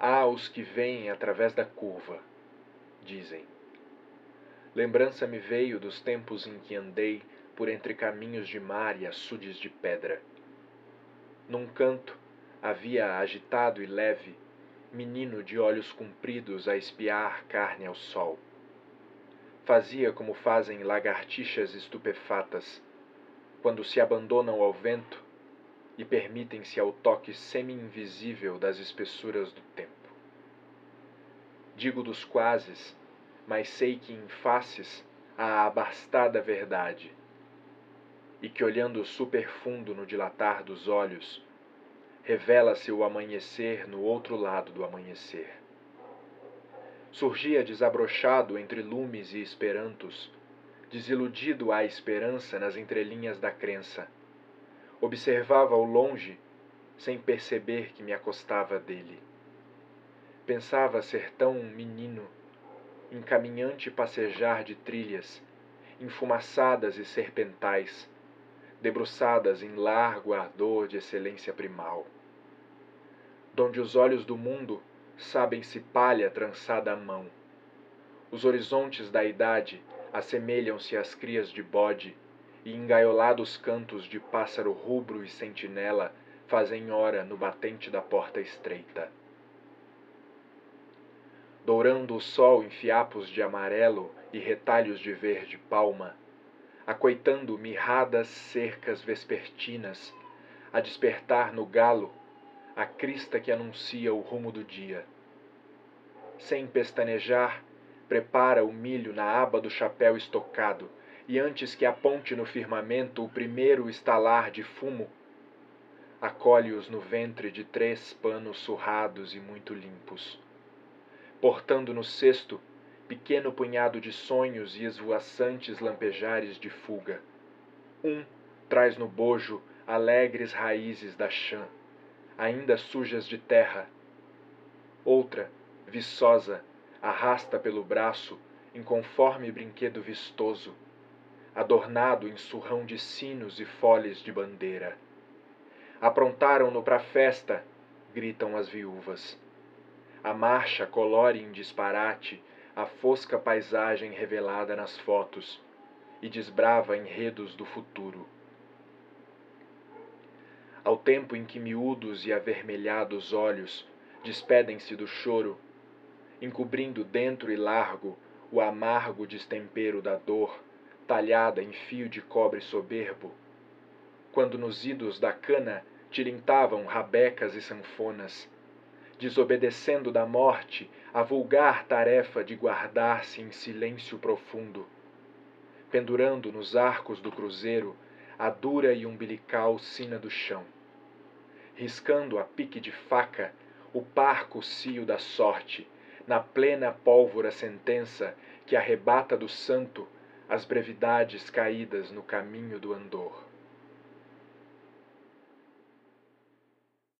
Há os que vêm através da curva, dizem. Lembrança me veio dos tempos em que andei por entre caminhos de mar e açudes de pedra. Num canto havia agitado e leve menino de olhos compridos a espiar carne ao sol. Fazia como fazem lagartixas estupefatas quando se abandonam ao vento e permitem-se ao toque semi-invisível das espessuras do tempo. Digo dos quases, mas sei que em faces há a abastada verdade, e que olhando superfundo no dilatar dos olhos, revela-se o amanhecer no outro lado do amanhecer. Surgia desabrochado entre lumes e esperantos, desiludido à esperança nas entrelinhas da crença. Observava ao longe, sem perceber que me acostava dele. Pensava ser tão menino, encaminhante passejar de trilhas, enfumaçadas e serpentais, debruçadas em largo ardor de excelência primal donde os olhos do mundo sabem-se palha trançada à mão. Os horizontes da idade assemelham-se às crias de bode, e engaiolados cantos de pássaro rubro e sentinela fazem hora no batente da porta estreita. Dourando o sol em fiapos de amarelo e retalhos de verde palma, acoitando mirradas cercas vespertinas, a despertar no galo a crista que anuncia o rumo do dia. Sem pestanejar, prepara o milho na aba do chapéu estocado, e antes que aponte no firmamento o primeiro estalar de fumo, acolhe-os no ventre de três panos surrados e muito limpos. Portando no cesto pequeno punhado de sonhos e esvoaçantes lampejares de fuga. Um traz no bojo alegres raízes da chã ainda sujas de terra. Outra, viçosa, arrasta pelo braço, em conforme brinquedo vistoso, adornado em surrão de sinos e foles de bandeira. Aprontaram-no para festa, gritam as viúvas. A marcha colore em disparate a fosca paisagem revelada nas fotos e desbrava enredos do futuro ao tempo em que miúdos e avermelhados olhos despedem-se do choro, encobrindo dentro e largo o amargo destempero da dor, talhada em fio de cobre soberbo, quando nos idos da cana tilintavam rabecas e sanfonas, desobedecendo da morte a vulgar tarefa de guardar-se em silêncio profundo, pendurando nos arcos do cruzeiro a dura e umbilical sina do chão riscando a pique de faca o parco cio da sorte, na plena pólvora sentença que arrebata do santo as brevidades caídas no caminho do andor.